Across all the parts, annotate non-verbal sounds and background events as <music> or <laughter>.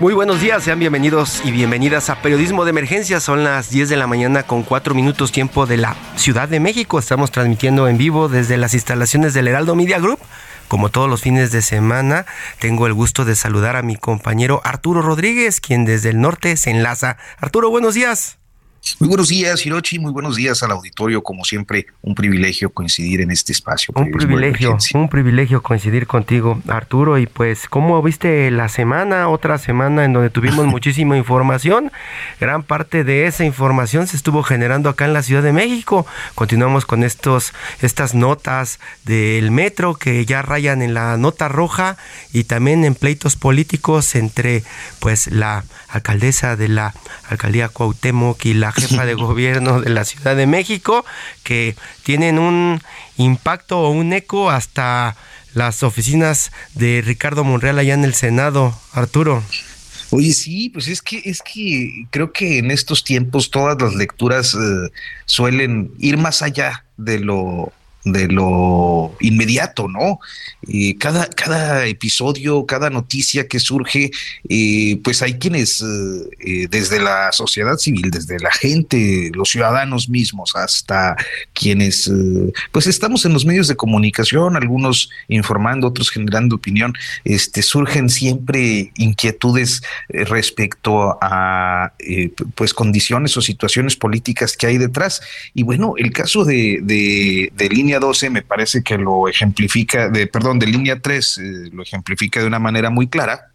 Muy buenos días, sean bienvenidos y bienvenidas a Periodismo de Emergencia. Son las 10 de la mañana con 4 minutos tiempo de la Ciudad de México. Estamos transmitiendo en vivo desde las instalaciones del Heraldo Media Group. Como todos los fines de semana, tengo el gusto de saludar a mi compañero Arturo Rodríguez, quien desde el norte se enlaza. Arturo, buenos días. Muy buenos días, Hirochi. Muy buenos días al auditorio. Como siempre, un privilegio coincidir en este espacio. Un privilegio, un privilegio coincidir contigo, Arturo. Y pues, ¿cómo viste la semana? Otra semana en donde tuvimos <laughs> muchísima información. Gran parte de esa información se estuvo generando acá en la Ciudad de México. Continuamos con estos, estas notas del metro que ya rayan en la nota roja y también en pleitos políticos entre, pues, la alcaldesa de la alcaldía Cuauhtémoc y la jefa de gobierno de la Ciudad de México, que tienen un impacto o un eco hasta las oficinas de Ricardo Monreal allá en el Senado, Arturo. Oye, sí, pues es que es que creo que en estos tiempos todas las lecturas eh, suelen ir más allá de lo de lo inmediato, ¿no? Eh, cada, cada episodio, cada noticia que surge, eh, pues hay quienes eh, desde la sociedad civil, desde la gente, los ciudadanos mismos, hasta quienes, pues estamos en los medios de comunicación, algunos informando, otros generando opinión, este, surgen siempre inquietudes respecto a, pues, condiciones o situaciones políticas que hay detrás. Y bueno, el caso de, de, de línea 12 me parece que lo ejemplifica, de, perdón, de línea 3 eh, lo ejemplifica de una manera muy clara,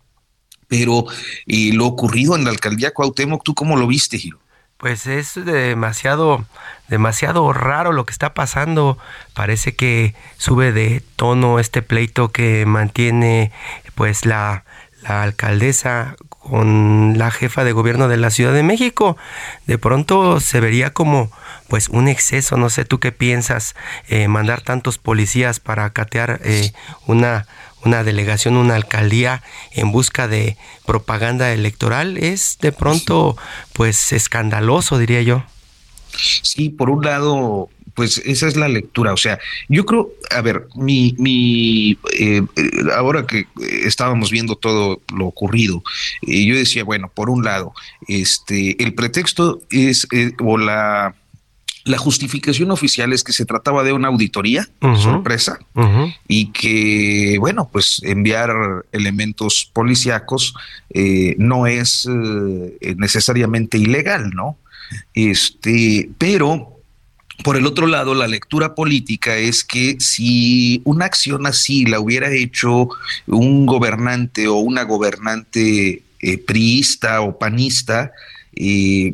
pero y lo ocurrido en la alcaldía Cuauhtémoc, ¿tú cómo lo viste, Giro? Pues es demasiado, demasiado raro lo que está pasando. Parece que sube de tono este pleito que mantiene pues la alcaldesa con la jefa de gobierno de la Ciudad de México. De pronto se vería como pues un exceso, no sé tú qué piensas, eh, mandar tantos policías para catear eh, una, una delegación, una alcaldía en busca de propaganda electoral, es de pronto pues escandaloso, diría yo. Sí, por un lado, pues esa es la lectura. O sea, yo creo, a ver, mi, mi eh, ahora que estábamos viendo todo lo ocurrido, yo decía, bueno, por un lado, este, el pretexto es, o la la justificación oficial es que se trataba de una auditoría sorpresa y que, bueno, pues enviar elementos policíacos eh, no es eh, necesariamente ilegal, ¿no? Este, pero por el otro lado, la lectura política es que si una acción así la hubiera hecho un gobernante o una gobernante eh, priista o panista,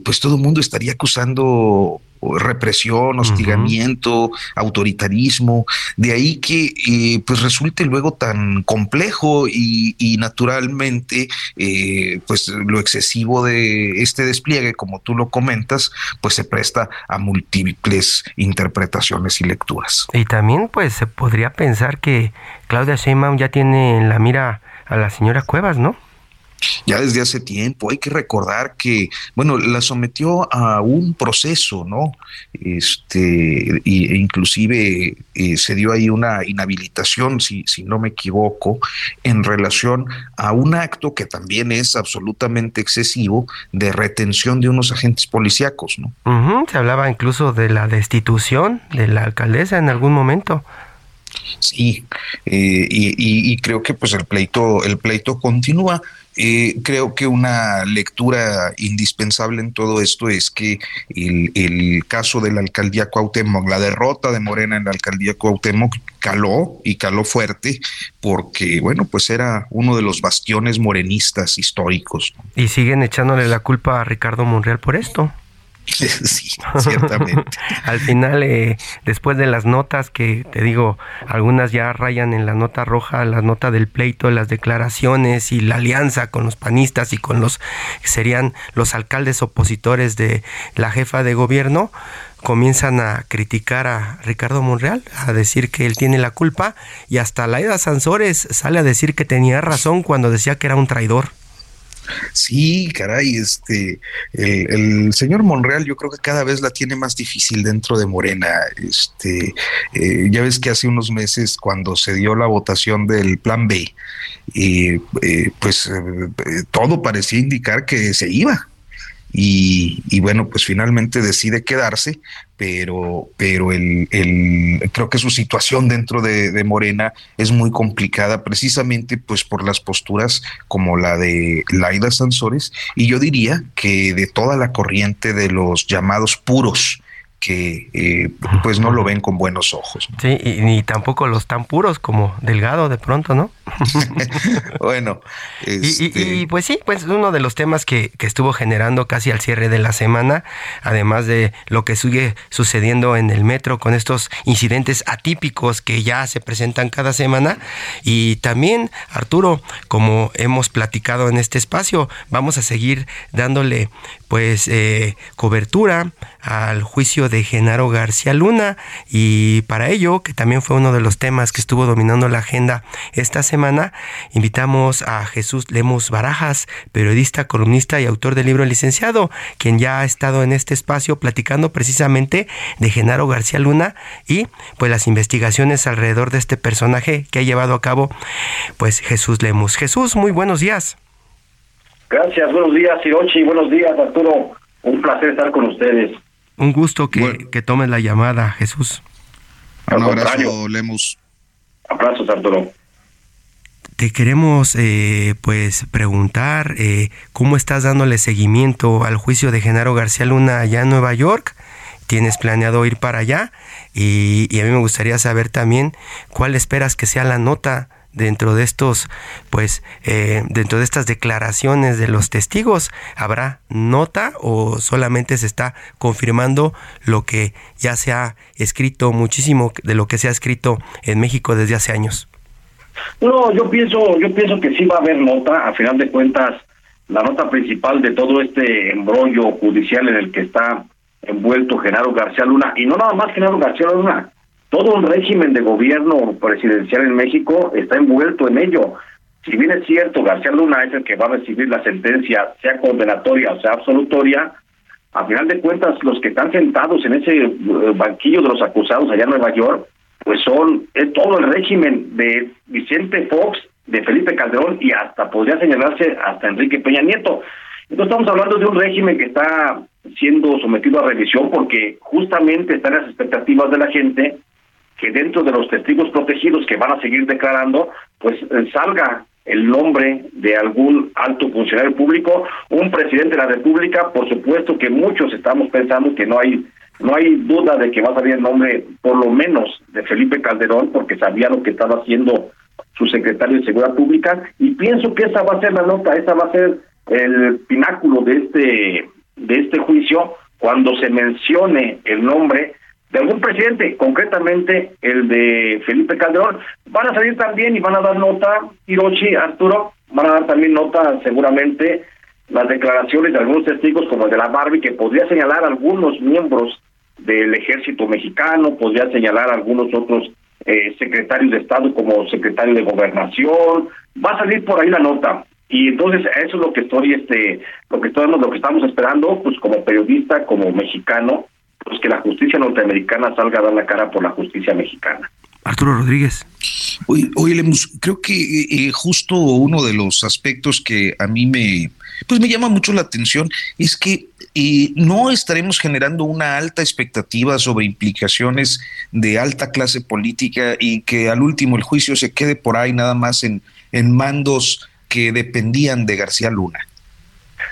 pues todo el mundo estaría acusando represión, hostigamiento, autoritarismo, de ahí que eh, pues resulte luego tan complejo y, naturalmente eh, pues lo excesivo de este despliegue, como tú lo comentas, pues se presta a múltiples interpretaciones y lecturas. Y también pues se podría pensar que Claudia Sheinbaum ya tiene en la mira a la señora Cuevas, ¿no? Ya desde hace tiempo. Hay que recordar que, bueno, la sometió a un proceso, ¿no? Este, e inclusive eh, se dio ahí una inhabilitación, si, si no me equivoco, en relación a un acto que también es absolutamente excesivo de retención de unos agentes policíacos, ¿no? Se hablaba incluso de la destitución de la alcaldesa en algún momento. Sí, eh, y, creo que pues el pleito, el pleito continúa. Eh, creo que una lectura indispensable en todo esto es que el, caso de la alcaldía Cuauhtémoc, la derrota de Morena en la alcaldía Cuauhtémoc caló y caló fuerte porque, bueno, pues era uno de los bastiones morenistas históricos. Y siguen echándole la culpa a Ricardo Monreal por esto. <laughs> Sí, ciertamente. <laughs> Al final, eh, después de las notas que te digo, algunas ya rayan en la nota roja, la nota del pleito, las declaraciones y la alianza con los panistas y con los serían los alcaldes opositores de la jefa de gobierno, comienzan a criticar a Ricardo Monreal, a decir que él tiene la culpa y hasta Laida Sansores sale a decir que tenía razón cuando decía que era un traidor. Sí, caray, este, el, señor Monreal yo creo que cada vez la tiene más difícil dentro de Morena. Este, eh, ya ves que hace unos meses cuando se dio la votación del Plan B, eh, pues eh, todo parecía indicar que se iba. Y, bueno, pues finalmente decide quedarse, pero, pero el, creo que su situación dentro de, de, Morena es muy complicada precisamente pues por las posturas como la de Laida Sansores y yo diría que de toda la corriente de los llamados puros, que eh, pues no lo ven con buenos ojos. Sí, y ni tampoco los tan puros como Delgado de pronto, ¿no? <laughs> bueno. <laughs> Y, este pues sí, pues uno de los temas que, que, estuvo generando casi al cierre de la semana, además de lo que sigue sucediendo en el metro con estos incidentes atípicos que ya se presentan cada semana. Y también, Arturo, como hemos platicado en este espacio, vamos a seguir dándole pues eh, cobertura al juicio de Genaro García Luna y para ello, que también fue uno de los temas que estuvo dominando la agenda esta semana, invitamos a Jesús Lemos Barajas, periodista, columnista y autor del libro Licenciado, quien ya ha estado en este espacio platicando precisamente de Genaro García Luna y pues las investigaciones alrededor de este personaje que ha llevado a cabo pues Jesús Lemos. Jesús, muy buenos días. Gracias, buenos días, Hirochi, buenos días, Arturo. Un placer estar con ustedes. Un gusto que, que tomes la llamada, Jesús. Un abrazo, Lemos. Abrazos, Arturo. Te queremos eh, pues preguntar eh, cómo estás dándole seguimiento al juicio de Genaro García Luna allá en Nueva York. ¿Tienes planeado ir para allá? Y, y a mí me gustaría saber también cuál esperas que sea la nota dentro de estos, pues, eh, dentro de estas declaraciones de los testigos, ¿habrá nota o solamente se está confirmando lo que ya se ha escrito, muchísimo de lo que se ha escrito en México desde hace años? No, yo pienso, yo pienso que sí va a haber nota, a final de cuentas, la nota principal de todo este embrollo judicial en el que está envuelto Genaro García Luna, y no nada más Genaro García Luna, todo un régimen de gobierno presidencial en México está envuelto en ello. Si bien es cierto, García Luna es el que va a recibir la sentencia, sea condenatoria o sea absolutoria, a final de cuentas los que están sentados en ese eh, banquillo de los acusados allá en Nueva York, pues son es todo el régimen de Vicente Fox, de Felipe Calderón y hasta podría señalarse hasta Enrique Peña Nieto. Entonces estamos hablando de un régimen que está siendo sometido a revisión porque justamente están las expectativas de la gente que dentro de los testigos protegidos que van a seguir declarando, pues eh, salga el nombre de algún alto funcionario público, un presidente de la República, por supuesto que muchos estamos pensando que no hay no hay duda de que va a salir el nombre por lo menos de Felipe Calderón porque sabía lo que estaba haciendo su secretario de Seguridad Pública y pienso que esa va a ser la nota, esa va a ser el pináculo de este de este juicio cuando se mencione el nombre de algún presidente, concretamente el de Felipe Calderón. Van a salir también y van a dar nota, Hiroshi, Arturo, van a dar también nota seguramente las declaraciones de algunos testigos como el de la Barbie, que podría señalar a algunos miembros del ejército mexicano, podría señalar a algunos otros eh, secretarios de Estado como secretario de Gobernación, va a salir por ahí la nota. Y entonces eso es lo que estoy, este, lo que estoy, lo que estamos esperando, pues como periodista, como mexicano, pues que la justicia norteamericana salga a dar la cara por la justicia mexicana. Arturo Rodríguez. Oye, oye creo que eh, eh, justo uno de los aspectos que a mí me, pues me llama mucho la atención es que eh, no estaremos generando una alta expectativa sobre implicaciones de alta clase política y que al último el juicio se quede por ahí nada más en, en mandos que dependían de García Luna.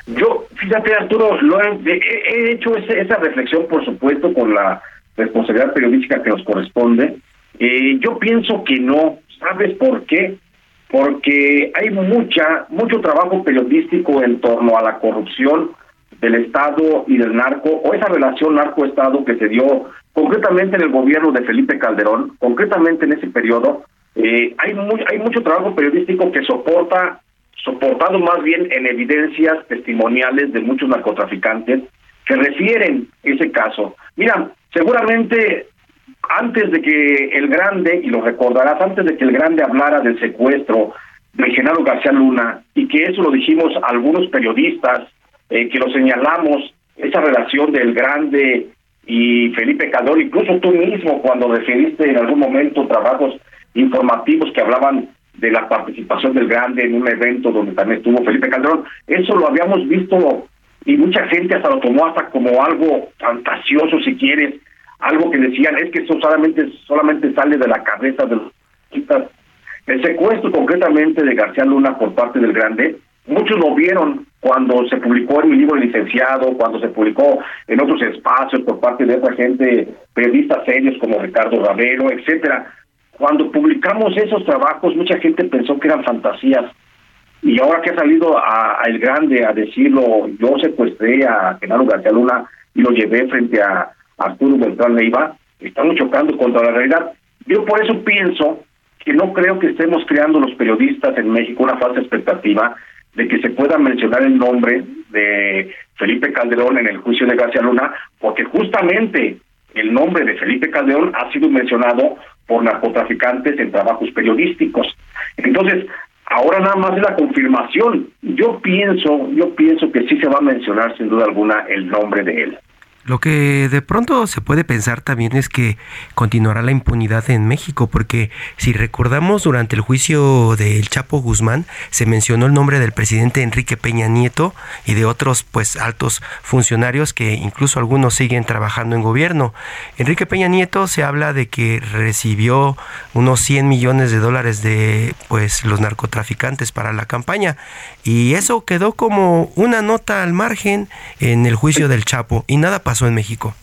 Yo, fíjate Arturo, lo he, hecho esa reflexión, por supuesto, con la responsabilidad periodística que nos corresponde. Eh, yo pienso que no. ¿Sabes por qué? Porque hay mucha mucho trabajo periodístico en torno a la corrupción del Estado y del narco, o esa relación narco-Estado que se dio concretamente en el gobierno de Felipe Calderón, concretamente en ese periodo, eh, hay, hay mucho trabajo periodístico que soporta, soportado más bien en evidencias testimoniales de muchos narcotraficantes que refieren ese caso. Mira, seguramente antes de que el Grande, y lo recordarás, antes de que el Grande hablara del secuestro de Genaro García Luna, y que eso lo dijimos algunos periodistas, eh, que lo señalamos, esa relación del Grande y Felipe Calderón, incluso tú mismo cuando definiste en algún momento trabajos informativos que hablaban de la participación del Grande en un evento donde también estuvo Felipe Calderón, eso lo habíamos visto y mucha gente hasta lo tomó hasta como algo fantasioso si quieres, algo que decían es que eso solamente solamente sale de la cabeza de los el secuestro concretamente de García Luna por parte del Grande muchos lo vieron cuando se publicó en mi libro licenciado, cuando se publicó en otros espacios por parte de otra gente, periodistas serios como Ricardo Ravero, etcétera. Cuando publicamos esos trabajos, mucha gente pensó que eran fantasías. Y ahora que ha salido a, El Grande a decirlo, yo secuestré a Genaro García Luna y lo llevé frente a Arturo Beltrán Leiva, estamos chocando contra la realidad. Yo por eso pienso que no creo que estemos creando los periodistas en México una falsa expectativa de que se pueda mencionar el nombre de Felipe Calderón en el juicio de García Luna, porque justamente el nombre de Felipe Calderón ha sido mencionado por narcotraficantes en trabajos periodísticos. Entonces, ahora nada más es la confirmación. Yo pienso, yo pienso que sí se va a mencionar sin duda alguna el nombre de él. Lo que de pronto se puede pensar también es que continuará la impunidad en México, porque si recordamos durante el juicio del Chapo Guzmán se mencionó el nombre del presidente Enrique Peña Nieto y de otros pues altos funcionarios que incluso algunos siguen trabajando en gobierno. Enrique Peña Nieto se habla de que recibió unos 100 millones de dólares de pues los narcotraficantes para la campaña y eso quedó como una nota al margen en el juicio del Chapo y nada pasó en México?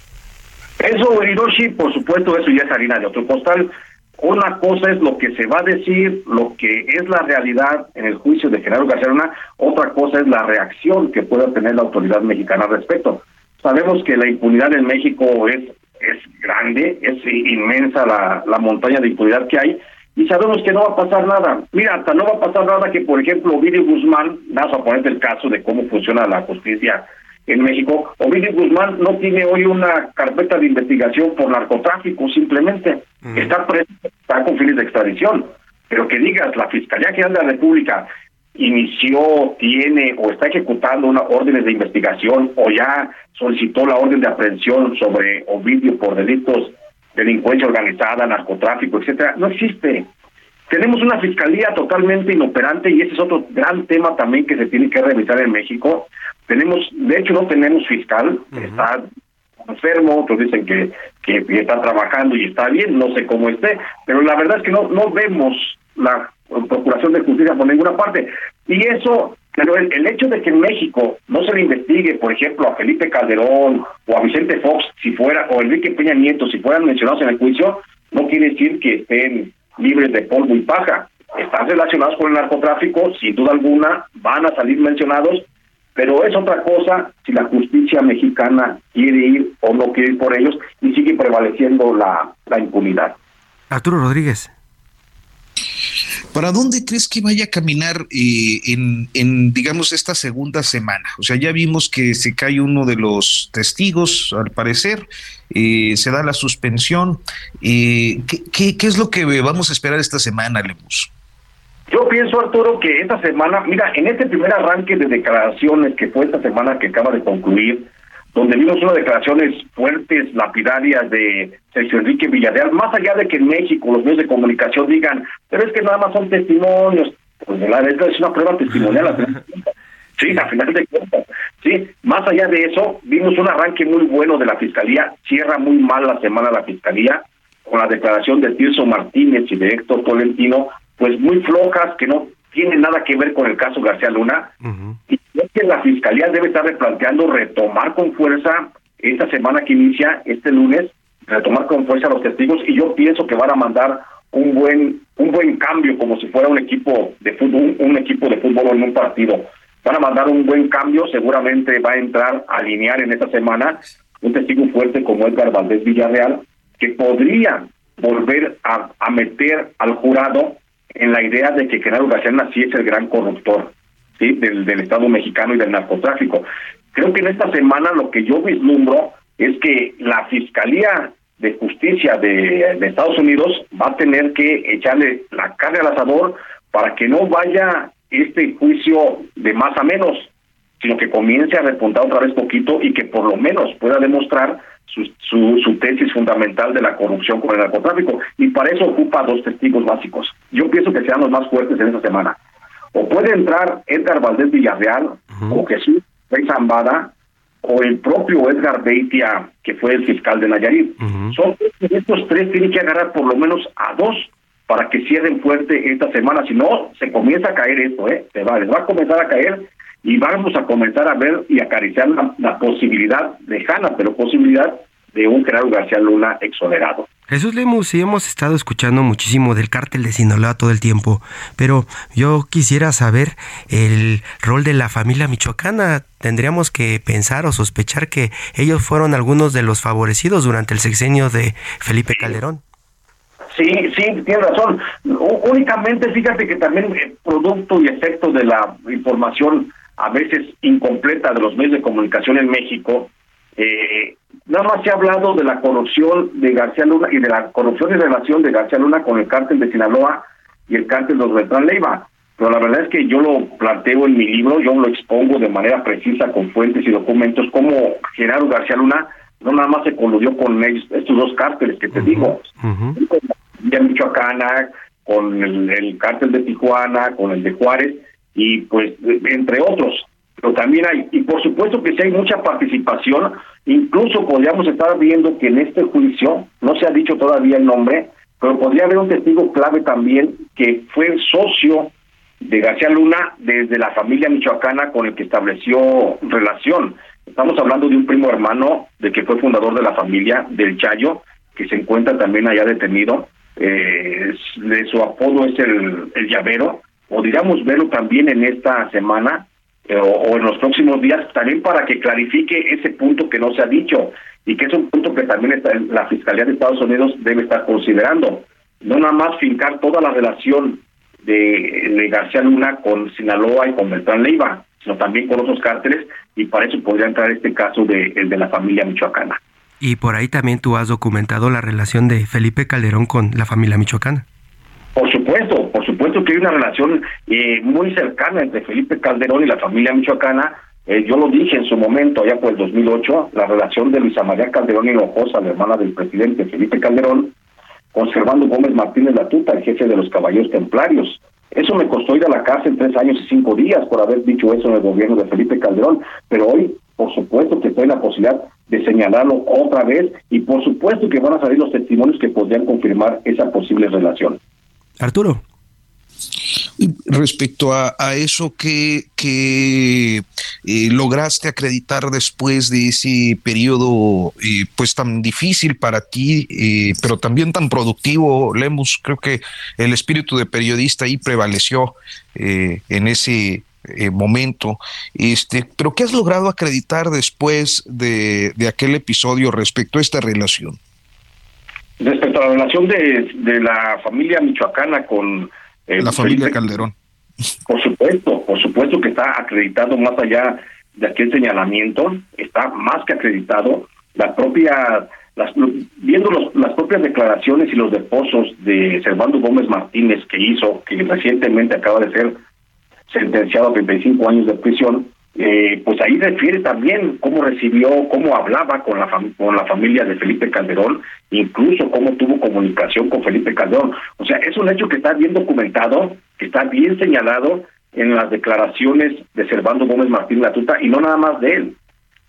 Eso, Hiroshi, por supuesto, eso ya es harina de otro costal. Una cosa es lo que se va a decir, lo que es la realidad en el juicio de Genaro García otra cosa es la reacción que pueda tener la autoridad mexicana al respecto. Sabemos que la impunidad en México es, es grande, es inmensa la, la montaña de impunidad que hay, y sabemos que no va a pasar nada. Mira, hasta no va a pasar nada que, por ejemplo, Ovidio Guzmán, vamos a poner el caso de cómo funciona la justicia en México. Ovidio Guzmán no tiene hoy una carpeta de investigación por narcotráfico, simplemente está preso, está con fines de extradición. Pero que digas, la Fiscalía General de la República inició, tiene o está ejecutando una órdenes de investigación o ya solicitó la orden de aprehensión sobre Ovidio por delitos de delincuencia organizada, narcotráfico, etcétera, no existe. Tenemos una fiscalía totalmente inoperante y ese es otro gran tema también que se tiene que revisar en México. Tenemos, de hecho, no tenemos fiscal, está enfermo, otros dicen que, que, está trabajando y está bien, no sé cómo esté, pero la verdad es que no, no vemos la Procuración de Justicia por ninguna parte. Y eso, pero el, el, hecho de que en México no se le investigue, por ejemplo, a Felipe Calderón o a Vicente Fox, si fuera, o Enrique Peña Nieto, si fueran mencionados en el juicio, no quiere decir que estén libres de polvo y paja. Están relacionados con el narcotráfico, sin duda alguna, van a salir mencionados, pero es otra cosa si la justicia mexicana quiere ir o no quiere ir por ellos y sigue prevaleciendo la, la impunidad. Arturo Rodríguez. ¿Para dónde crees que vaya a caminar eh, en, digamos, esta segunda semana? O sea, ya vimos que se cae uno de los testigos, al parecer, eh, se da la suspensión. Eh, ¿qué, qué, qué, es lo que vamos a esperar esta semana, Lemus? Yo pienso, Arturo, que esta semana, mira, en este primer arranque de declaraciones que fue esta semana que acaba de concluir, donde vimos unas declaraciones fuertes, lapidarias de Sergio Enrique Villarreal, más allá de que en México los medios de comunicación digan, pero es que nada más son testimonios, pues la verdad es una prueba testimonial. <laughs> sí, a final de cuentas. Sí, más allá de eso, vimos un arranque muy bueno de la Fiscalía, cierra muy mal la semana la Fiscalía, con la declaración de Tirso Martínez y de Héctor Tolentino, pues muy flojas, que no tienen nada que ver con el caso García Luna. Y es que la Fiscalía debe estar replanteando retomar con fuerza esta semana que inicia, este lunes, retomar con fuerza los testigos, y yo pienso que van a mandar un buen un buen cambio como si fuera un equipo de fútbol un equipo de fútbol en un partido. Van a mandar un buen cambio seguramente va a entrar a alinear en esta semana un testigo fuerte como Edgar Valdés Villarreal que podría volver a, a meter al jurado en la idea de que Genaro García sí es el gran corruptor ¿sí? del, Estado mexicano y del narcotráfico. Creo que en esta semana lo que yo vislumbro es que la Fiscalía de Justicia de, de Estados Unidos va a tener que echarle la carne al asador para que no vaya este juicio de más a menos, sino que comience a repuntar otra vez poquito y que por lo menos pueda demostrar su, su, tesis fundamental de la corrupción con el narcotráfico. Y para eso ocupa dos testigos básicos. Yo pienso que sean los más fuertes en esta semana. O puede entrar Edgar Valdés Villarreal o Jesús Rey Zambada o el propio Edgar Beitia, que fue el fiscal de Nayarit. Son estos tres tienen que agarrar por lo menos a dos para que cierren fuerte esta semana. Si no, se comienza a caer esto, ¿eh? Se va, les va a comenzar a caer y vamos a comenzar a ver y acariciar la, la posibilidad lejana, pero posibilidad de un Gerardo García Luna exonerado. Jesús Lemus, sí hemos estado escuchando muchísimo del cártel de Sinaloa todo el tiempo, pero yo quisiera saber el rol de la familia michoacana. Tendríamos que pensar o sospechar que ellos fueron algunos de los favorecidos durante el sexenio de Felipe Calderón. Sí, sí, tiene razón. únicamente, fíjate que también el producto y efecto de la información a veces incompleta de los medios de comunicación en México, eh, nada más se ha hablado de la corrupción de García Luna y de la corrupción y relación de García Luna con el cártel de Sinaloa y el cártel de los Beltrán Leiva. Pero la verdad es que yo lo planteo en mi libro, yo lo expongo de manera precisa con fuentes y documentos, como Gerardo García Luna no nada más se coludió con estos dos cárteles que te digo, con la Michoacana, con el, el cártel de Tijuana, con el de Juárez, y pues entre otros pero también hay, y por supuesto que si hay mucha participación, incluso podríamos estar viendo que en este juicio, no se ha dicho todavía el nombre, pero podría haber un testigo clave también que fue socio de García Luna desde la familia michoacana con el que estableció relación. Estamos hablando de un primo hermano de que fue fundador de la familia del Chayo, que se encuentra también allá detenido. Eh, de su apodo es el, el llavero. Podríamos verlo también en esta semana eh, o, en los próximos días también para que clarifique ese punto que no se ha dicho y que es un punto que también está, la Fiscalía de Estados Unidos debe estar considerando. No nada más fincar toda la relación de, García Luna con Sinaloa y con Beltrán Leiva, sino también con otros cárteles y para eso podría entrar este caso de, el de la familia michoacana. Y por ahí también tú has documentado la relación de Felipe Calderón con la familia michoacana. Por supuesto, por supuesto que hay una relación eh, muy cercana entre Felipe Calderón y la familia michoacana. Eh, yo lo dije en su momento, allá por el 2008, la relación de Luisa María Calderón Hinojosa, la hermana del presidente Felipe Calderón, con Servando Gómez Martínez Latuta, el jefe de los caballeros templarios. Eso me costó ir a la cárcel tres años y cinco días por haber dicho eso en el gobierno de Felipe Calderón, pero hoy, por supuesto que estoy en la posibilidad de señalarlo otra vez y por supuesto que van a salir los testimonios que podrían confirmar esa posible relación. Arturo. Respecto a, eso que, que eh, lograste acreditar después de ese periodo eh, pues tan difícil para ti, eh, pero también tan productivo, Lemus, creo que el espíritu de periodista ahí prevaleció en ese momento. Este, pero ¿qué has logrado acreditar después de, de aquel episodio respecto a esta relación? Respecto a la relación de, de la familia michoacana con... la familia Calderón. Por supuesto, por supuesto que está acreditado más allá de aquel señalamiento, está más que acreditado. La propia, las, viendo los, las propias declaraciones y los depósitos de Servando Gómez Martínez que hizo, que recientemente acaba de ser sentenciado a 35 años de prisión, eh, pues ahí refiere también cómo recibió, cómo hablaba con la, con la familia de Felipe Calderón, incluso cómo tuvo comunicación con Felipe Calderón. O sea, es un hecho que está bien documentado, que está bien señalado en las declaraciones de Servando Gómez Martín Latuta, y no nada más de él,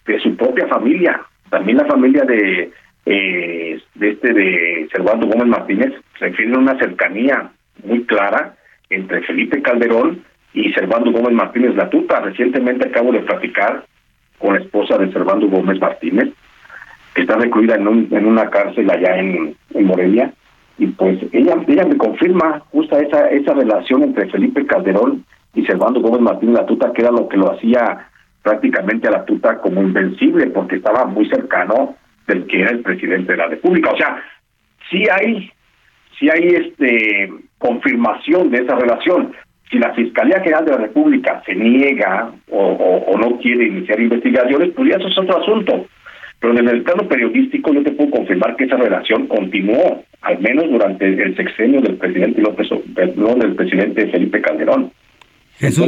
de su propia familia, también la familia de, eh, de este de Servando Gómez Martínez refiere a una cercanía muy clara entre Felipe Calderón y Servando Gómez Martínez Latuta. Recientemente acabo de platicar con la esposa de Servando Gómez Martínez, que está recluida en, un, en una cárcel allá en, Morelia, y pues ella, ella me confirma justa esa, esa relación entre Felipe Calderón y Servando Gómez Martínez Latuta, que era lo que lo hacía prácticamente a la tuta como invencible, porque estaba muy cercano del que era el presidente de la República. O sea, sí hay, sí hay este confirmación de esa relación. Si la Fiscalía General de la República se niega o, no quiere iniciar investigaciones, pues ya eso es otro asunto. Pero en el plano periodístico yo te puedo confirmar que esa relación continuó, al menos durante el sexenio del presidente López, no, del presidente Felipe Calderón. Jesús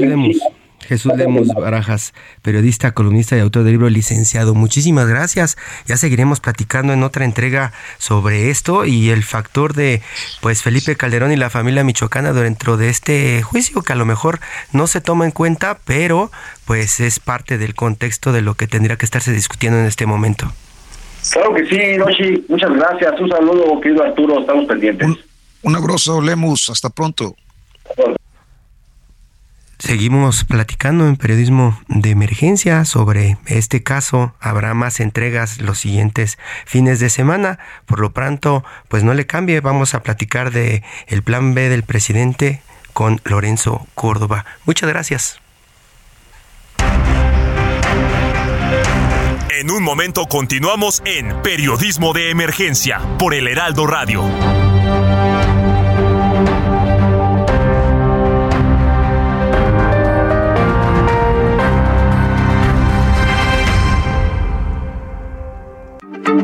Jesús Lemos Barajas, periodista, columnista y autor del libro Licenciado. Muchísimas gracias. Ya seguiremos platicando en otra entrega sobre esto y el factor de pues Felipe Calderón y la familia michoacana dentro de este juicio que a lo mejor no se toma en cuenta, pero pues es parte del contexto de lo que tendría que estarse discutiendo en este momento. Claro que sí, Noshi. Muchas gracias. Un saludo, querido Arturo. Estamos pendientes. Un, un abrazo, Lemus. Hasta pronto. Seguimos platicando en periodismo de emergencia sobre este caso. Habrá más entregas los siguientes fines de semana. Por lo pronto, pues no le cambie. Vamos a platicar de el plan B del presidente con Lorenzo Córdoba. Muchas gracias. En un momento continuamos en Periodismo de Emergencia por el Heraldo Radio.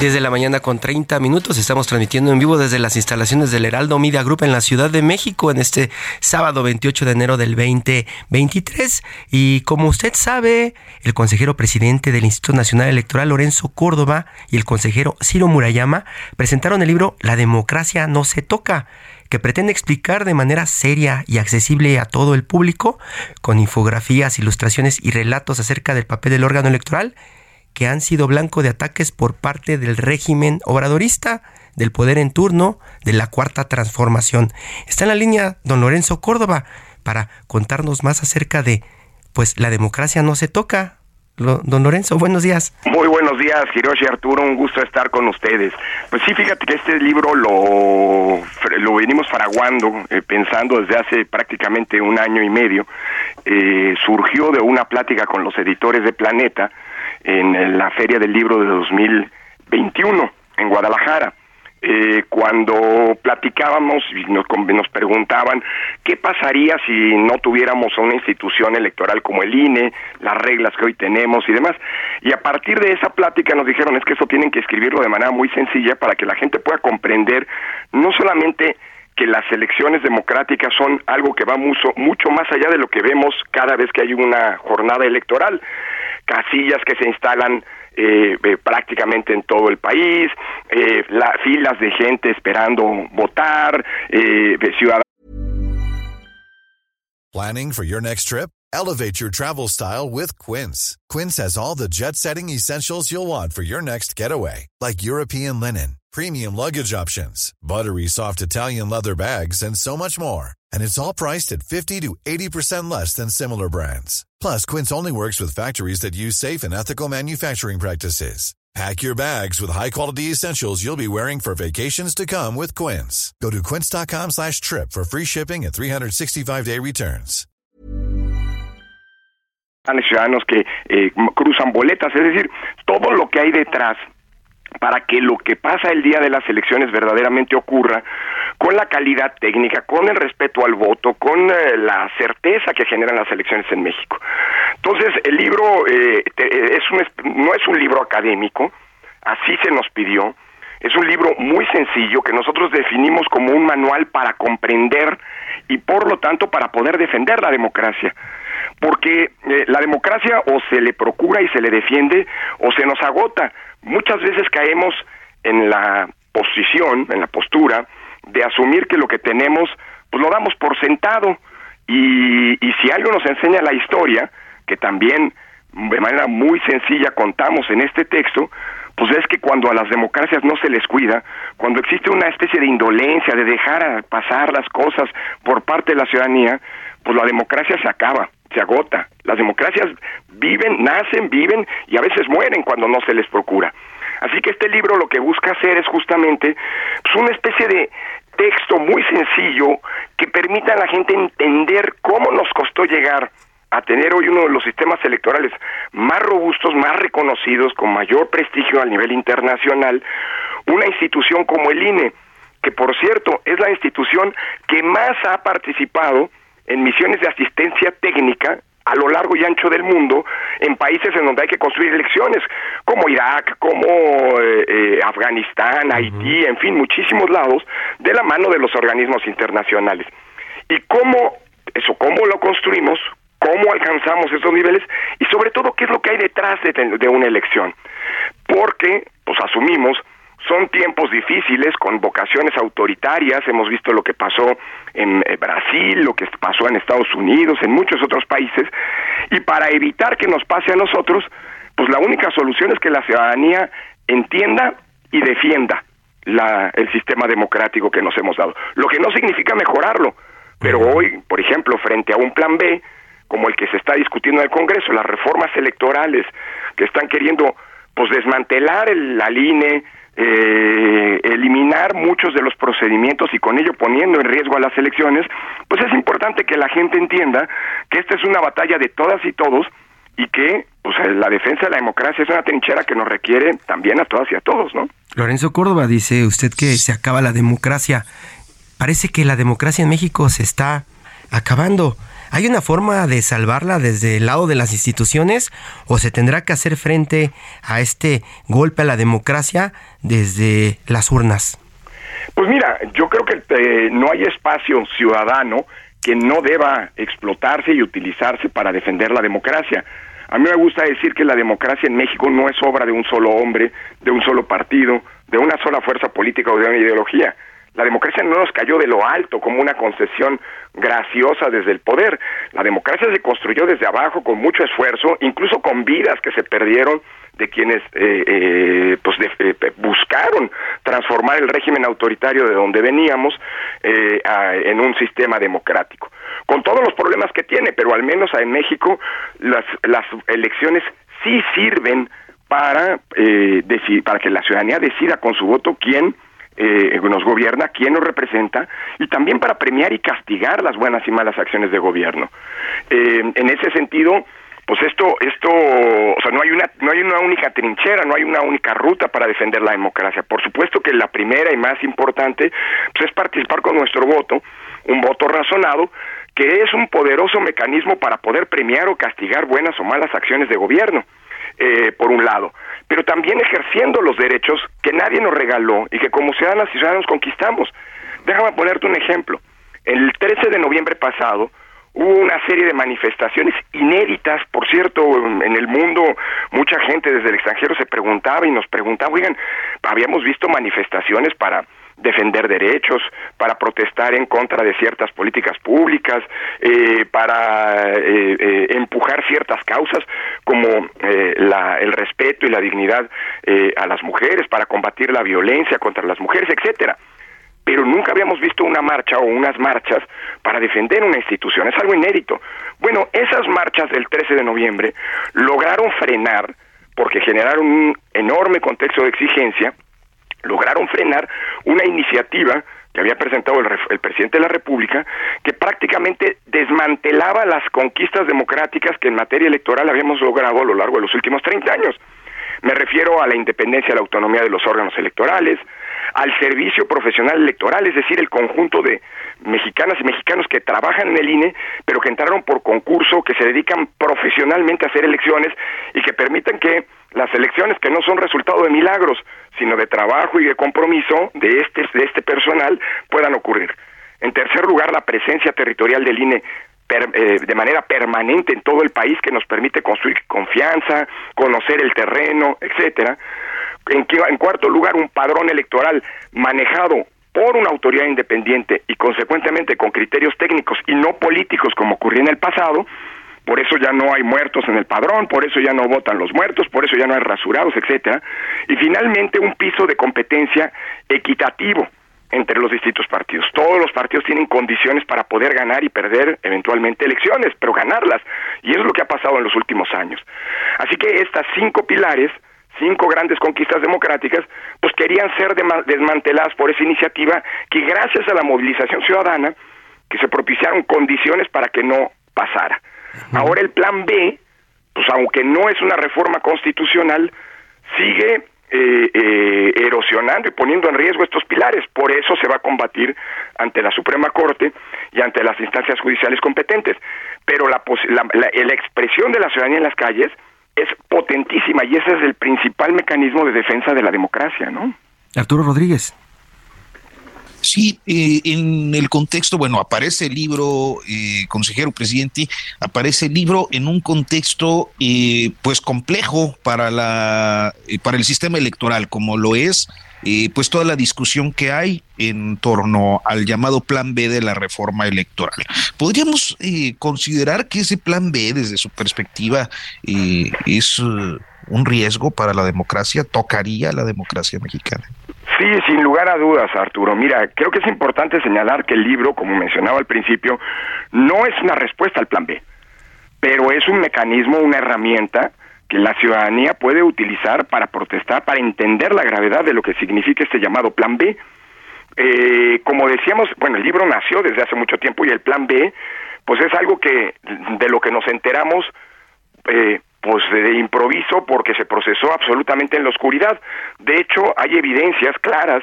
Desde la mañana con 30 minutos estamos transmitiendo en vivo desde las instalaciones del Heraldo Media Group en la Ciudad de México en este sábado 28 de enero del 2023. Y como usted sabe, el consejero presidente del Instituto Nacional Electoral, Lorenzo Córdoba, y el consejero Ciro Murayama presentaron el libro La democracia no se toca que pretende explicar de manera seria y accesible a todo el público, con infografías, ilustraciones y relatos acerca del papel del órgano electoral que han sido blanco de ataques por parte del régimen obradorista, del poder en turno, de la cuarta transformación. Está en la línea don Lorenzo Córdoba para contarnos más acerca de, pues la democracia no se toca. don Lorenzo, buenos días. Muy buenos días, Hiroshi Arturo, un gusto estar con ustedes. Pues sí, fíjate que este libro lo, lo venimos fraguando, eh, pensando desde hace prácticamente un año y medio. Eh, surgió de una plática con los editores de Planeta, en la Feria del Libro de 2021 en Guadalajara. Eh, cuando platicábamos y nos, nos preguntaban qué pasaría si no tuviéramos una institución electoral como el INE, las reglas que hoy tenemos y demás. Y a partir de esa plática nos dijeron es que eso tienen que escribirlo de manera muy sencilla para que la gente pueda comprender no solamente que las elecciones democráticas son algo que va mucho, mucho más allá de lo que vemos cada vez que hay una jornada electoral, casillas que se instalan eh, eh, prácticamente en todo el país, eh, la, filas de gente esperando votar, eh, ciudadanos. Planning for your next trip? Elevate your travel style with Quince. Quince has all the jet-setting essentials you'll want for your next getaway, like European linen, premium luggage options, buttery soft Italian leather bags, and so much more. And it's all priced at 50 to 80% less than similar brands. Plus, Quince only works with factories that use safe and ethical manufacturing practices. Pack your bags with high-quality essentials you'll be wearing for vacations to come with Quince. Go to quince.com slash trip for free shipping and 365-day returns. ciudadanos que eh, cruzan boletas, es decir, todo lo que hay detrás para que lo que pasa el día de las elecciones verdaderamente ocurra con la calidad técnica, con el respeto al voto, con eh, la certeza que generan las elecciones en México. Entonces, el libro eh, es un, no es un libro académico, así se nos pidió, es un libro muy sencillo que nosotros definimos como un manual para comprender y por lo tanto para poder defender la democracia porque eh, la democracia o se le procura y se le defiende o se nos agota. Muchas veces caemos en la posición, en la postura de asumir que lo que tenemos, pues lo damos por sentado. Y, y si algo nos enseña la historia, que también de manera muy sencilla contamos en este texto, pues es que cuando a las democracias no se les cuida, cuando existe una especie de indolencia, de dejar pasar las cosas por parte de la ciudadanía, pues la democracia se acaba se agota. Las democracias viven, nacen, viven y a veces mueren cuando no se les procura. Así que este libro lo que busca hacer es justamente pues, una especie de texto muy sencillo que permita a la gente entender cómo nos costó llegar a tener hoy uno de los sistemas electorales más robustos, más reconocidos, con mayor prestigio a nivel internacional, una institución como el INE, que por cierto es la institución que más ha participado en misiones de asistencia técnica a lo largo y ancho del mundo en países en donde hay que construir elecciones, como Irak, como eh, eh, Afganistán, Haití, en fin, muchísimos lados, de la mano de los organismos internacionales. ¿Y cómo, eso, cómo lo construimos? ¿Cómo alcanzamos esos niveles? Y sobre todo, ¿qué es lo que hay detrás de, de una elección? Porque, pues asumimos son tiempos difíciles con vocaciones autoritarias, hemos visto lo que pasó en eh, Brasil, lo que pasó en Estados Unidos, en muchos otros países, y para evitar que nos pase a nosotros, pues la única solución es que la ciudadanía entienda y defienda la, el sistema democrático que nos hemos dado, lo que no significa mejorarlo, pero hoy, por ejemplo, frente a un plan B, como el que se está discutiendo en el Congreso, las reformas electorales que están queriendo pues desmantelar el, la INE, eh, eliminar muchos de los procedimientos y con ello poniendo en riesgo a las elecciones, pues es importante que la gente entienda que esta es una batalla de todas y todos y que pues, la defensa de la democracia es una trinchera que nos requiere también a todas y a todos, ¿no? Lorenzo Córdoba dice usted que se acaba la democracia. Parece que la democracia en México se está acabando. ¿Hay una forma de salvarla desde el lado de las instituciones o se tendrá que hacer frente a este golpe a la democracia desde las urnas? Pues mira, yo creo que eh, no hay espacio ciudadano que no deba explotarse y utilizarse para defender la democracia. A mí me gusta decir que la democracia en México no es obra de un solo hombre, de un solo partido, de una sola fuerza política o de una ideología. La democracia no nos cayó de lo alto como una concesión graciosa desde el poder. La democracia se construyó desde abajo con mucho esfuerzo, incluso con vidas que se perdieron de quienes eh, eh, pues eh, buscaron transformar el régimen autoritario de donde veníamos en un sistema democrático. Con todos los problemas que tiene, pero al menos en México las, las elecciones sí sirven para, para que la ciudadanía decida con su voto quién eh, nos gobierna, quién nos representa y también para premiar y castigar las buenas y malas acciones de gobierno. Eh, en ese sentido, pues esto, esto, o sea, no hay una, no hay una única trinchera, no hay una única ruta para defender la democracia. Por supuesto que la primera y más importante, pues es participar con nuestro voto, un voto razonado, que es un poderoso mecanismo para poder premiar o castigar buenas o malas acciones de gobierno, eh, por un lado pero también ejerciendo los derechos que nadie nos regaló y que como ciudadanas y ciudadanos conquistamos. Déjame ponerte un ejemplo. El 13 de noviembre pasado hubo una serie de manifestaciones inéditas, por cierto, en el mundo mucha gente desde el extranjero se preguntaba y nos preguntaba, oigan, habíamos visto manifestaciones para defender derechos, para protestar en contra de ciertas políticas públicas, eh, para eh, eh, empujar ciertas causas como la, el respeto y la dignidad a las mujeres, para combatir la violencia contra las mujeres, etcétera. Pero nunca habíamos visto una marcha o unas marchas para defender una institución. Es algo inédito. Bueno, esas marchas del 13 de noviembre lograron frenar, porque generaron un enorme contexto de exigencia, lograron frenar una iniciativa que había presentado el, presidente de la República, que prácticamente desmantelaba las conquistas democráticas que en materia electoral habíamos logrado a lo largo de los últimos 30 años. Me refiero a la independencia y la autonomía de los órganos electorales, al servicio profesional electoral, es decir, el conjunto de mexicanas y mexicanos que trabajan en el INE, pero que entraron por concurso, que se dedican profesionalmente a hacer elecciones y que permiten que las elecciones que no son resultado de milagros, sino de trabajo y de compromiso de este, de este personal puedan ocurrir. En tercer lugar, la presencia territorial del INE eh, de manera permanente en todo el país que nos permite construir confianza, conocer el terreno, etcétera. En, en cuarto lugar, un padrón electoral manejado por una autoridad independiente y consecuentemente con criterios técnicos y no políticos como ocurría en el pasado, por eso ya no hay muertos en el padrón, por eso ya no votan los muertos, por eso ya no hay rasurados, etcétera, y finalmente un piso de competencia equitativo entre los distintos partidos. Todos los partidos tienen condiciones para poder ganar y perder eventualmente elecciones, pero ganarlas, y eso es lo que ha pasado en los últimos años. Así que estas cinco pilares cinco grandes conquistas democráticas, pues querían ser desmanteladas por esa iniciativa que gracias a la movilización ciudadana, que se propiciaron condiciones para que no pasara. Ahora el plan B, pues aunque no es una reforma constitucional, sigue eh, eh, erosionando y poniendo en riesgo estos pilares. Por eso se va a combatir ante la Suprema Corte y ante las instancias judiciales competentes. Pero la, la, la expresión de la ciudadanía en las calles es potentísima y ese es el principal mecanismo de defensa de la democracia, ¿no? Arturo Rodríguez. Sí, eh, en el contexto, bueno, aparece el libro, eh, consejero presidente, aparece el libro en un contexto, eh, pues complejo para la, para el sistema electoral, como lo es pues toda la discusión que hay en torno al llamado plan B de la reforma electoral. ¿Podríamos eh, considerar que ese plan B, desde su perspectiva, eh, es un riesgo para la democracia? ¿Tocaría la democracia mexicana? Sí, sin lugar a dudas, Arturo. Mira, creo que es importante señalar que el libro, como mencionaba al principio, no es una respuesta al plan B, pero es un mecanismo, una herramienta que la ciudadanía puede utilizar para protestar, para entender la gravedad de lo que significa este llamado Plan B. Eh, como decíamos, bueno, el libro nació desde hace mucho tiempo y el Plan B, pues es algo que de lo que nos enteramos eh, pues de improviso porque se procesó absolutamente en la oscuridad. De hecho, hay evidencias claras.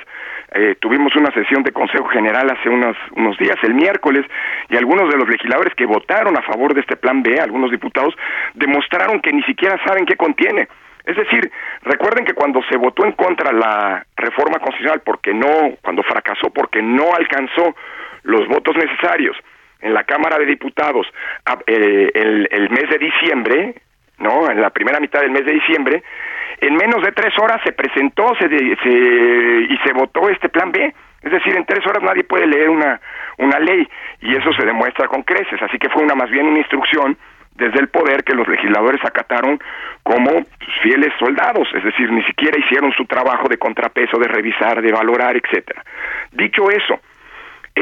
Eh, tuvimos una sesión de Consejo General hace unos, unos días, el miércoles, y algunos de los legisladores que votaron a favor de este plan B, algunos diputados, demostraron que ni siquiera saben qué contiene. Es decir, recuerden que cuando se votó en contra la reforma constitucional porque no, cuando fracasó porque no alcanzó los votos necesarios en la Cámara de Diputados eh, el, el mes de diciembre, ¿no? En la primera mitad del mes de diciembre, en menos de tres horas se presentó se, y se votó este plan B. Es decir, en tres horas nadie puede leer una, una ley y eso se demuestra con creces. Así que fue una más bien una instrucción desde el poder que los legisladores acataron como fieles soldados, es decir, ni siquiera hicieron su trabajo de contrapeso, de revisar, de valorar, etcétera. Dicho eso,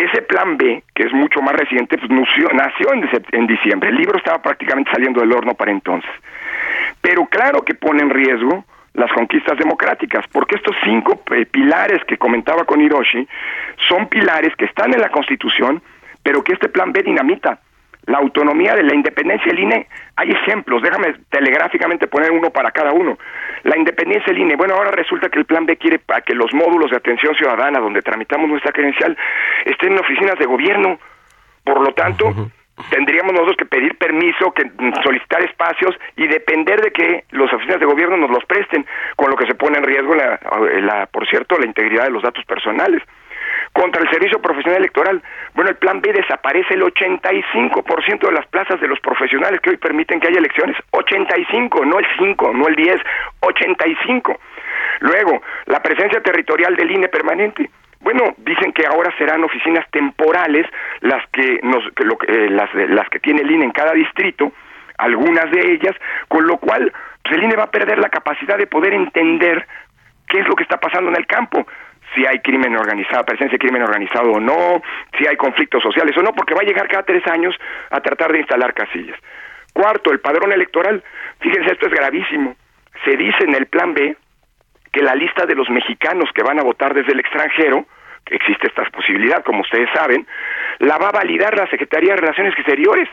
ese plan B, que es mucho más reciente, pues nació, en, diciembre. El libro estaba prácticamente saliendo del horno para entonces. Pero claro que pone en riesgo las conquistas democráticas, porque estos cinco eh, pilares que comentaba con Hiroshi son pilares que están en la Constitución, pero que este plan B dinamita la autonomía de la independencia del INE, hay ejemplos, déjame telegráficamente poner uno para cada uno. La independencia del INE, bueno, ahora resulta que el plan B quiere para que los módulos de atención ciudadana donde tramitamos nuestra credencial estén en oficinas de gobierno. Por lo tanto, tendríamos nosotros que pedir permiso, que solicitar espacios y depender de que las oficinas de gobierno nos los presten, con lo que se pone en riesgo la por cierto, la integridad de los datos personales contra el servicio profesional electoral. Bueno, el plan B desaparece el 85% de las plazas de los profesionales que hoy permiten que haya elecciones. 85, no el 5, no el 10, 85. Luego, la presencia territorial del INE permanente. Bueno, dicen que ahora serán oficinas temporales las que nos lo, eh, las, las que tiene el INE en cada distrito, algunas de ellas, con lo cual pues, el INE va a perder la capacidad de poder entender qué es lo que está pasando en el campo si hay crimen organizado, presencia de crimen organizado o no, si hay conflictos sociales o no, porque va a llegar cada tres años a tratar de instalar casillas. Cuarto, el padrón electoral. Fíjense, esto es gravísimo. Se dice en el plan B que la lista de los mexicanos que van a votar desde el extranjero existe esta posibilidad, como ustedes saben, la va a validar la Secretaría de Relaciones Exteriores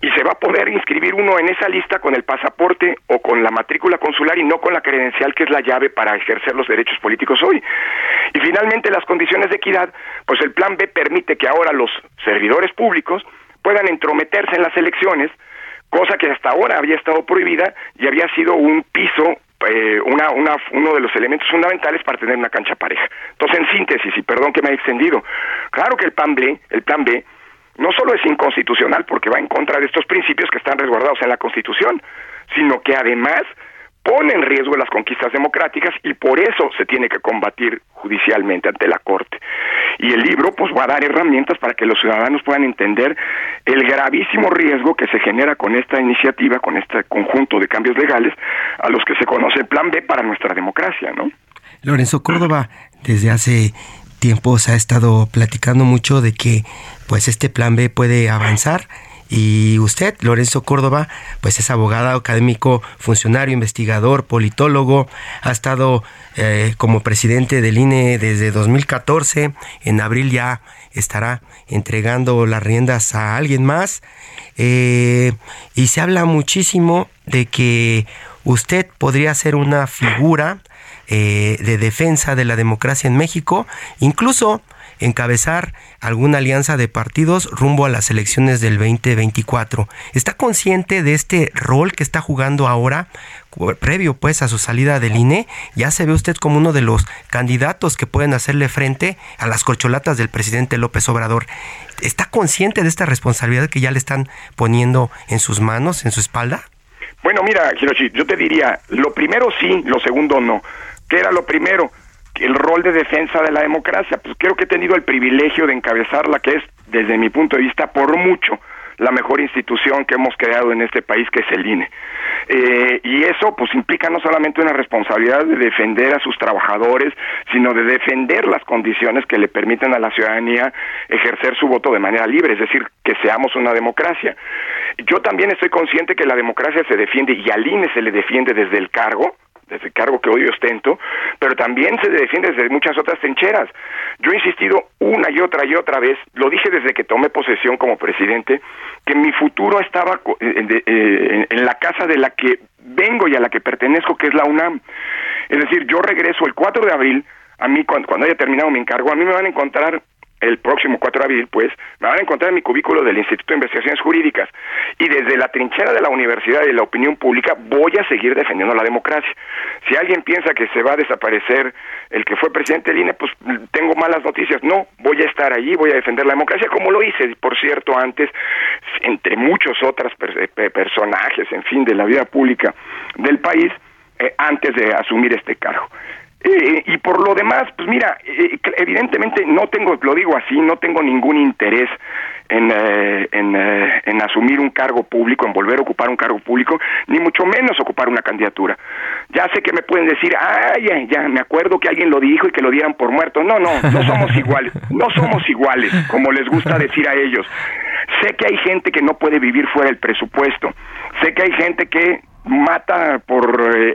y se va a poder inscribir uno en esa lista con el pasaporte o con la matrícula consular y no con la credencial que es la llave para ejercer los derechos políticos hoy. Y finalmente las condiciones de equidad, pues el plan B permite que ahora los servidores públicos puedan entrometerse en las elecciones, cosa que hasta ahora había estado prohibida y había sido un piso eh, una, una, uno de los elementos fundamentales para tener una cancha pareja. Entonces, en síntesis, y perdón que me haya extendido, claro que el plan B, el plan B, no solo es inconstitucional porque va en contra de estos principios que están resguardados en la Constitución, sino que además pone en riesgo las conquistas democráticas y por eso se tiene que combatir judicialmente ante la Corte. Y el libro pues va a dar herramientas para que los ciudadanos puedan entender el gravísimo riesgo que se genera con esta iniciativa, con este conjunto de cambios legales a los que se conoce el Plan B para nuestra democracia, ¿no? Lorenzo Córdoba, desde hace tiempo se ha estado platicando mucho de que pues este Plan B puede avanzar y usted, Lorenzo Córdoba, pues es abogado, académico, funcionario, investigador, politólogo, ha estado eh, como presidente del INE desde 2014, en abril ya estará entregando las riendas a alguien más, eh, y se habla muchísimo de que usted podría ser una figura eh, de defensa de la democracia en México, incluso encabezar alguna alianza de partidos rumbo a las elecciones del 2024. ¿Está consciente de este rol que está jugando ahora, previo pues a su salida del INE? Ya se ve usted como uno de los candidatos que pueden hacerle frente a las corcholatas del presidente López Obrador. ¿Está consciente de esta responsabilidad que ya le están poniendo en sus manos, en su espalda? Bueno, mira, Hiroshi, yo te diría, lo primero sí, lo segundo no. ¿Qué era lo primero? El rol de defensa de la democracia. Pues creo que he tenido el privilegio de encabezar la que es, desde mi punto de vista, por mucho la mejor institución que hemos creado en este país, que es el INE. Eh, y eso pues implica no solamente una responsabilidad de defender a sus trabajadores, sino de defender las condiciones que le permiten a la ciudadanía ejercer su voto de manera libre, es decir, que seamos una democracia. Yo también estoy consciente que la democracia se defiende y al INE se le defiende desde el cargo, desde el cargo que hoy ostento, pero también se defiende desde muchas otras trincheras. Yo he insistido una y otra y otra vez, lo dije desde que tomé posesión como presidente, que mi futuro estaba eh, eh, en la casa de la que vengo y a la que pertenezco, que es la UNAM. Es decir, yo regreso el 4 de abril, a mí cuando, haya terminado mi encargo, a mí me van a encontrar el próximo 4 de abril, pues, me van a encontrar en mi cubículo del Instituto de Investigaciones Jurídicas y desde la trinchera de la universidad y de la opinión pública voy a seguir defendiendo la democracia. Si alguien piensa que se va a desaparecer el que fue presidente del INE, pues tengo malas noticias. No, voy a estar allí, voy a defender la democracia como lo hice, por cierto, antes, entre muchos otros eh, personajes, en fin, de la vida pública del país, eh, antes de asumir este cargo. Eh, y por lo demás, pues mira, eh, evidentemente no tengo, lo digo así, no tengo ningún interés en, eh, en, asumir un cargo público, en volver a ocupar un cargo público, ni mucho menos ocupar una candidatura. Ya sé que me pueden decir, ay, ya, ya, me acuerdo que alguien lo dijo y que lo dieran por muerto. No, no, no somos <laughs> iguales, no somos iguales, como les gusta decir a ellos. Sé que hay gente que no puede vivir fuera del presupuesto, sé que hay gente que mata por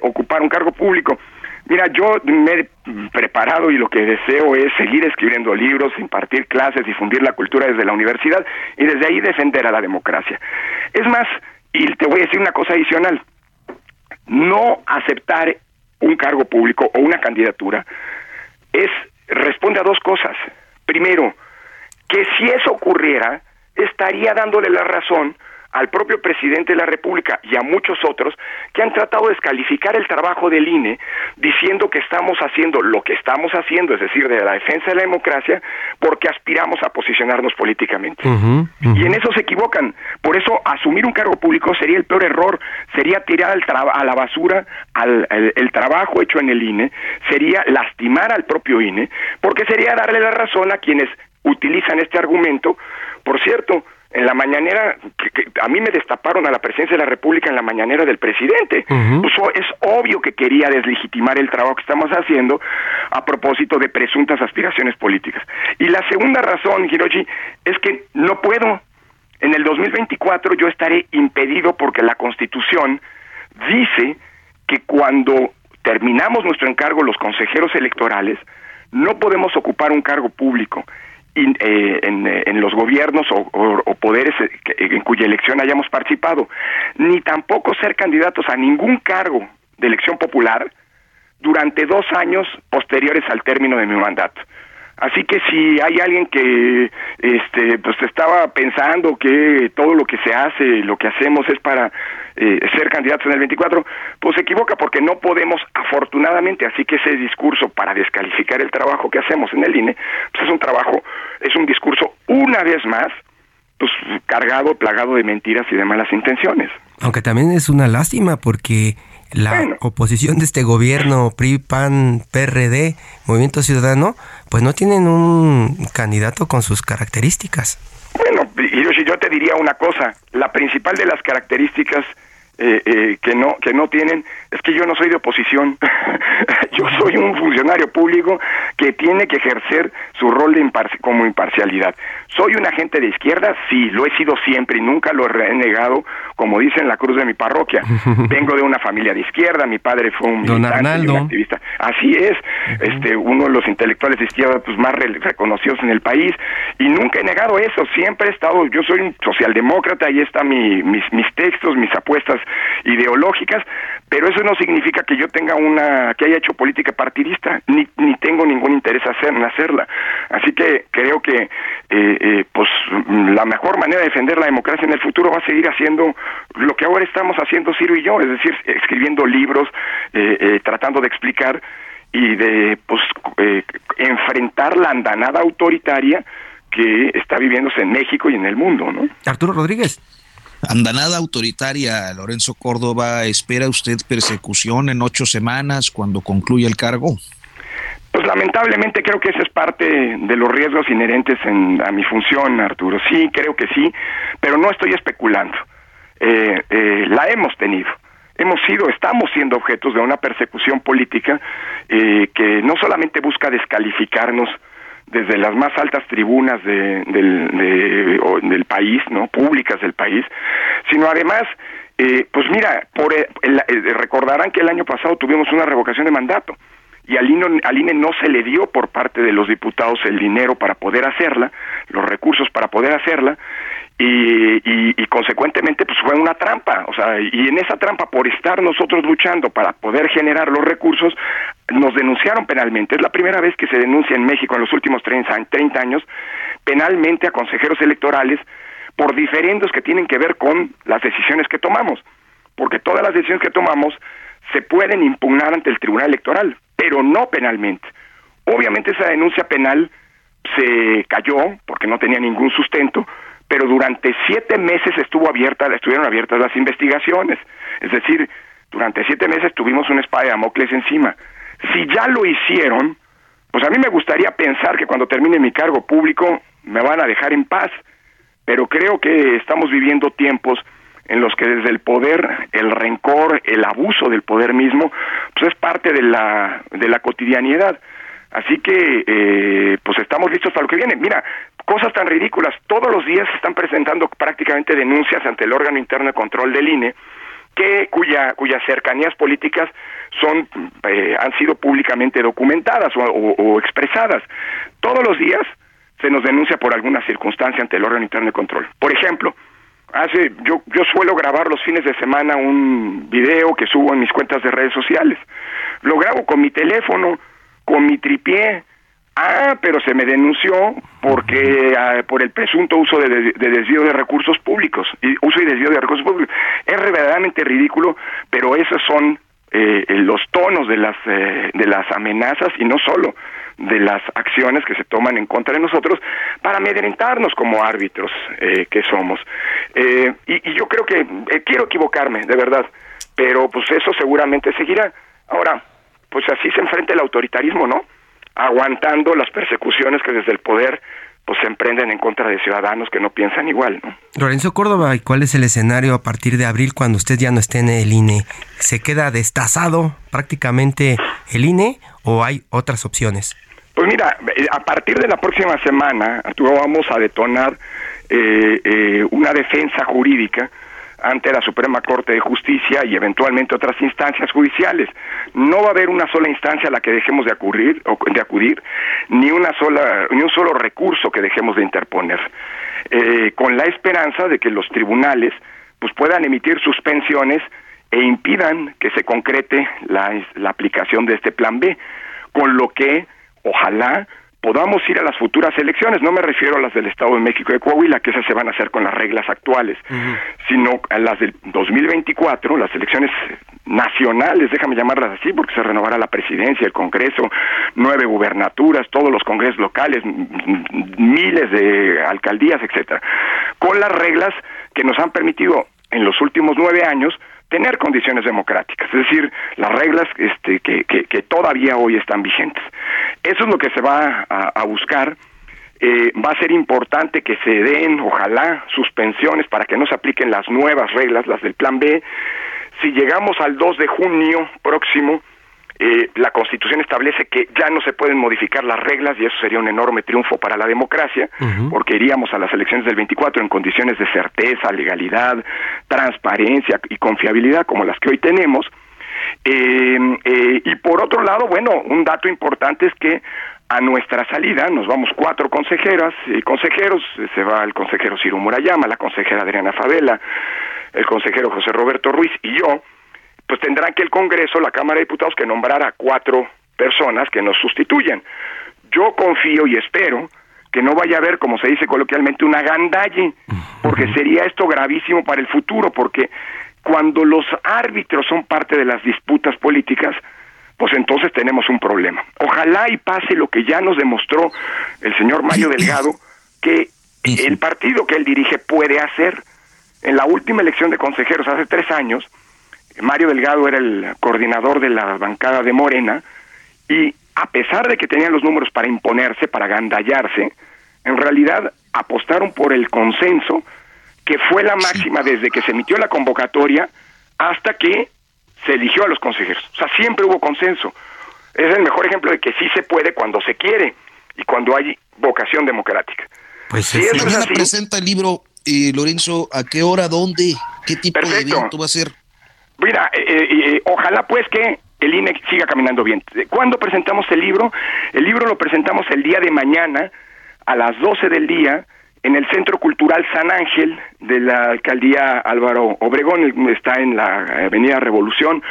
ocupar un cargo público Mira, yo me he preparado y lo que deseo es seguir escribiendo libros, impartir clases, difundir la cultura desde la universidad y desde ahí defender a la democracia. Es más, y te voy a decir una cosa adicional, no aceptar un cargo público o una candidatura es responde a dos cosas. Primero, que si eso ocurriera, estaría dándole la razón al propio presidente de la República y a muchos otros que han tratado de descalificar el trabajo del INE diciendo que estamos haciendo lo que estamos haciendo, es decir, de la defensa de la democracia, porque aspiramos a posicionarnos políticamente. Y en eso se equivocan. Por eso asumir un cargo público sería el peor error, sería tirar al a la basura al, el trabajo hecho en el INE, sería lastimar al propio INE, porque sería darle la razón a quienes utilizan este argumento. Por cierto, en la mañanera, que, a mí me destaparon a la presidencia de la República en la mañanera del presidente. Pues, es obvio que quería deslegitimar el trabajo que estamos haciendo a propósito de presuntas aspiraciones políticas. Y la segunda razón, Hiroshi, es que no puedo. En el 2024 yo estaré impedido porque la Constitución dice que cuando terminamos nuestro encargo los consejeros electorales, No podemos ocupar un cargo público eh, en, los gobiernos o, poderes en cuya elección hayamos participado, ni tampoco ser candidatos a ningún cargo de elección popular durante dos años posteriores al término de mi mandato. Así que si hay alguien que este pues estaba pensando que todo lo que se hace, lo que hacemos es para eh, ser candidatos en el 24, pues se equivoca porque no podemos afortunadamente, así que ese discurso para descalificar el trabajo que hacemos en el INE, pues es un trabajo, es un discurso una vez más pues cargado, plagado de mentiras y de malas intenciones. Aunque también es una lástima porque la oposición de este gobierno, PRI, PAN, PRD, Movimiento Ciudadano, pues no tienen un candidato con sus características. Bueno, Hiroshi, yo te diría una cosa, la principal de las características eh, eh, que no que no tienen es que yo no soy de oposición. <laughs> Yo soy un funcionario público que tiene que ejercer su rol de como imparcialidad. Soy un agente de izquierda sí lo he sido siempre y nunca lo he negado como dice en la cruz de mi parroquia. <laughs> Vengo de una familia de izquierda mi padre fue un militante un activista. Así es este uno de los intelectuales de izquierda pues más reconocidos en el país. Y nunca he negado eso siempre he estado yo soy un socialdemócrata y está mi, mis mis textos mis apuestas ideológicas, pero eso no significa que yo tenga una, que haya hecho política partidista, ni, ni tengo ningún interés en hacerla. Así que creo que eh, eh, pues la mejor manera de defender la democracia en el futuro va a seguir haciendo lo que ahora estamos haciendo Ciro y yo, es decir, escribiendo libros, eh, tratando de explicar y de pues enfrentar la andanada autoritaria que está viviéndose en México y en el mundo, ¿no? Arturo Rodríguez. Andanada autoritaria, Lorenzo Córdoba, ¿espera usted persecución en ocho semanas cuando concluya el cargo? Pues lamentablemente creo que ese es parte de los riesgos inherentes en, a mi función, Arturo. Sí, creo que sí, pero no estoy especulando. Eh, eh, la hemos tenido. Hemos sido, estamos siendo objetos de una persecución política eh, que no solamente busca descalificarnos, desde las más altas tribunas de, del, del país, ¿no? Públicas del país, sino además, eh, pues mira, por eh, recordarán que el año pasado tuvimos una revocación de mandato y al INE, al INE no se le dio por parte de los diputados el dinero para poder hacerla, los recursos para poder hacerla, y, consecuentemente pues fue una trampa, o sea, y en esa trampa por estar nosotros luchando para poder generar los recursos, nos denunciaron penalmente. Es la primera vez que se denuncia en México en los últimos 30 años penalmente a consejeros electorales por diferendos que tienen que ver con las decisiones que tomamos, porque todas las decisiones que tomamos se pueden impugnar ante el Tribunal Electoral, pero no penalmente. Obviamente esa denuncia penal se cayó porque no tenía ningún sustento, pero durante siete meses estuvo abierta, estuvieron abiertas las investigaciones. Es decir, durante siete meses tuvimos un espada de Damocles encima. Si ya lo hicieron, pues a mí me gustaría pensar que cuando termine mi cargo público me van a dejar en paz, pero creo que estamos viviendo tiempos en los que desde el poder, el rencor, el abuso del poder mismo, pues es parte de la, de la cotidianidad. Así que, eh, pues estamos listos para lo que viene. Mira, cosas tan ridículas. Todos los días se están presentando prácticamente denuncias ante el órgano interno de control del INE que cuya cuyas cercanías políticas son eh, han sido públicamente documentadas o, expresadas. Todos los días se nos denuncia por alguna circunstancia ante el órgano interno de control. Por ejemplo, hace yo yo suelo grabar los fines de semana un video que subo en mis cuentas de redes sociales. Lo grabo con mi teléfono, con mi tripié, Ah, pero se me denunció porque ah, por el presunto uso de, desvío de recursos públicos, y uso y desvío de recursos públicos. Es verdaderamente ridículo, pero esos son eh, los tonos de las eh, de las amenazas y no solo de las acciones que se toman en contra de nosotros para amedrentarnos como árbitros eh, que somos. Y, y, yo creo que quiero equivocarme, de verdad, pero pues eso seguramente seguirá. Ahora, pues así se enfrenta el autoritarismo, ¿no? Aguantando las persecuciones que desde el poder pues se emprenden en contra de ciudadanos que no piensan igual. ¿no? Lorenzo Córdoba, ¿y cuál es el escenario a partir de abril cuando usted ya no esté en el INE? ¿Se queda destazado prácticamente el INE o hay otras opciones? Pues mira, eh, a partir de la próxima semana, vamos a detonar eh, eh, una defensa jurídica ante la Suprema Corte de Justicia y eventualmente otras instancias judiciales. No va a haber una sola instancia a la que dejemos de acudir, de acudir ni una sola, ni un solo recurso que dejemos de interponer, eh, con la esperanza de que los tribunales pues puedan emitir suspensiones e impidan que se concrete la, la aplicación de este plan B, con lo que ojalá podamos ir a las futuras elecciones. No me refiero a las del Estado de México y de Coahuila, que esas se van a hacer con las reglas actuales, sino a las del 2024, las elecciones nacionales, déjame llamarlas así, porque se renovará la presidencia, el Congreso, nueve gubernaturas, todos los congresos locales, miles de alcaldías, etcétera, con las reglas que nos han permitido en los últimos nueve años tener condiciones democráticas, es decir, las reglas este, que, que, todavía hoy están vigentes. Eso es lo que se va a, buscar. Eh, va a ser importante que se den, ojalá, suspensiones para que no se apliquen las nuevas reglas, las del Plan B. Si llegamos al 2 de junio próximo, eh, la Constitución establece que ya no se pueden modificar las reglas y eso sería un enorme triunfo para la democracia, porque iríamos a las elecciones del 24 en condiciones de certeza, legalidad, transparencia y confiabilidad como las que hoy tenemos. Eh, eh, y por otro lado, bueno, un dato importante es que a nuestra salida nos vamos cuatro consejeras y consejeros, se va el consejero Ciro Murayama, la consejera Adriana Favela, el consejero José Roberto Ruiz y yo, pues tendrán que el Congreso, la Cámara de Diputados, que nombrar a cuatro personas que nos sustituyan. Yo confío y espero que no vaya a haber, como se dice coloquialmente, una gandalle, porque sería esto gravísimo para el futuro, porque cuando los árbitros son parte de las disputas políticas, pues entonces tenemos un problema. Ojalá y pase lo que ya nos demostró el señor Mario Delgado, que el partido que él dirige puede hacer. En la última elección de consejeros hace tres años, Mario Delgado era el coordinador de la bancada de Morena y a pesar de que tenían los números para imponerse, para gandallarse, en realidad apostaron por el consenso que fue la máxima desde que se emitió la convocatoria hasta que se eligió a los consejeros. O sea, siempre hubo consenso. Es el mejor ejemplo de que sí se puede cuando se quiere y cuando hay vocación democrática. Pues si mañana presenta el libro, eh, Lorenzo, ¿a qué hora, dónde, qué tipo de evento va a ser? Mira, eh, eh, eh, ojalá pues que el INE siga caminando bien. ¿Cuándo presentamos el libro? El libro lo presentamos el día de mañana a las 12 del día en el Centro Cultural San Ángel de la alcaldía Álvaro Obregón, está en la Avenida Revolución,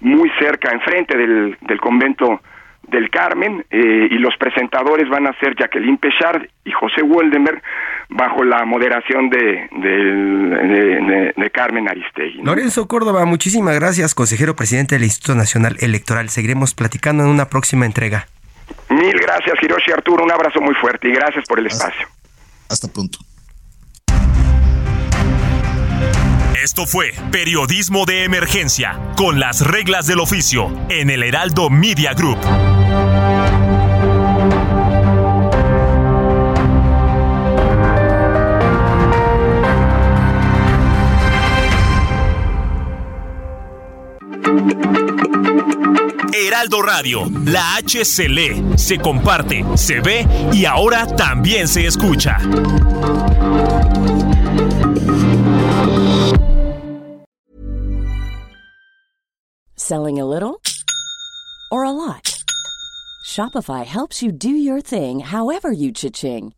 muy cerca, enfrente del, del convento del Carmen eh, y los presentadores van a ser Jacqueline Pechard y José Woldenberg bajo la moderación de, de, Carmen Aristegui. Lorenzo Córdoba, muchísimas gracias, consejero presidente del Instituto Nacional Electoral. Seguiremos platicando en una próxima entrega. Mil gracias, Hiroshi Arturo, un abrazo muy fuerte y gracias por el espacio. Hasta pronto. Esto fue Periodismo de Emergencia, con las reglas del oficio, en el Heraldo Media Group. Heraldo Radio, la H se lee, se comparte, se ve y ahora también se escucha. Selling a little or a lot? Shopify helps you do your thing however you cha-ching.